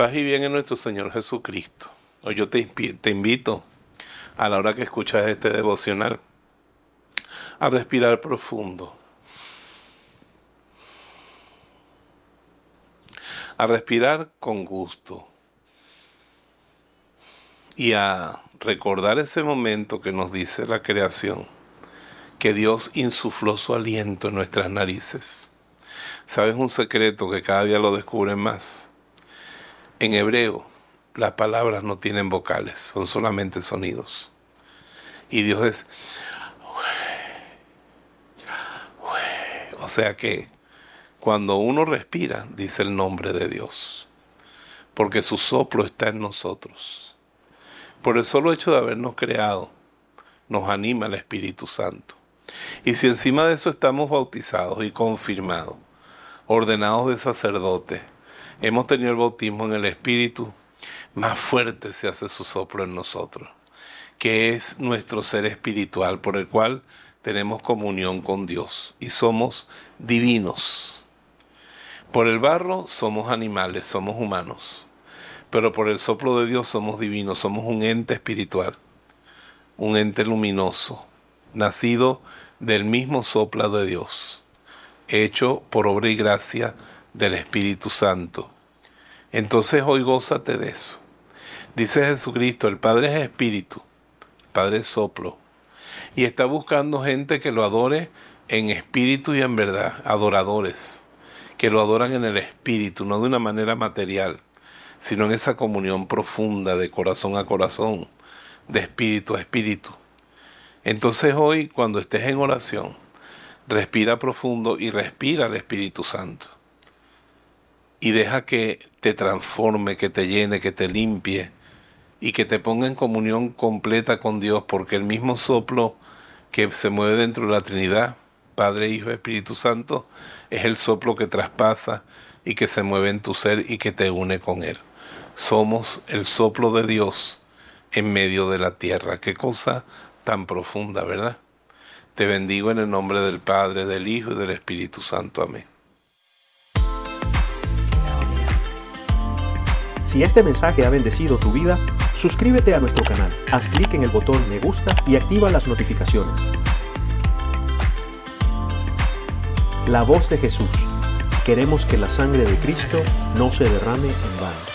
Paz y bien en nuestro Señor Jesucristo. Hoy yo te, te invito a la hora que escuchas este devocional a respirar profundo. A respirar con gusto. Y a recordar ese momento que nos dice la creación, que Dios insufló su aliento en nuestras narices. ¿Sabes un secreto que cada día lo descubren más? En hebreo, las palabras no tienen vocales, son solamente sonidos. Y Dios es... O sea que cuando uno respira, dice el nombre de Dios, porque su soplo está en nosotros. Por el solo hecho de habernos creado, nos anima el Espíritu Santo. Y si encima de eso estamos bautizados y confirmados, ordenados de sacerdote, hemos tenido el bautismo en el Espíritu, más fuerte se hace su soplo en nosotros, que es nuestro ser espiritual por el cual tenemos comunión con Dios y somos divinos. Por el barro somos animales, somos humanos, pero por el soplo de Dios somos divinos, somos un ente espiritual, un ente luminoso, nacido del mismo soplo de Dios, hecho por obra y gracia del Espíritu Santo. Entonces hoy gózate de eso. Dice Jesucristo, el Padre es Espíritu, el Padre es soplo, y está buscando gente que lo adore en espíritu y en verdad, adoradores, que lo adoran en el espíritu, no de una manera material, sino en esa comunión profunda de corazón a corazón, de espíritu a espíritu. Entonces hoy, cuando estés en oración, respira profundo y respira al Espíritu Santo y deja que te transforme, que te llene, que te limpie y que te ponga en comunión completa con Dios, porque el mismo soplo que se mueve dentro de la Trinidad, Padre, Hijo, Espíritu Santo, es el soplo que traspasa y que se mueve en tu ser y que te une con Él. Somos el soplo de Dios en medio de la tierra. Qué cosa tan profunda, ¿verdad? Te bendigo en el nombre del Padre, del Hijo y del Espíritu Santo. Amén. Si este mensaje ha bendecido tu vida, suscríbete a nuestro canal, haz clic en el botón me gusta y activa las notificaciones. La voz de Jesús. Queremos que la sangre de Cristo no se derrame en vano.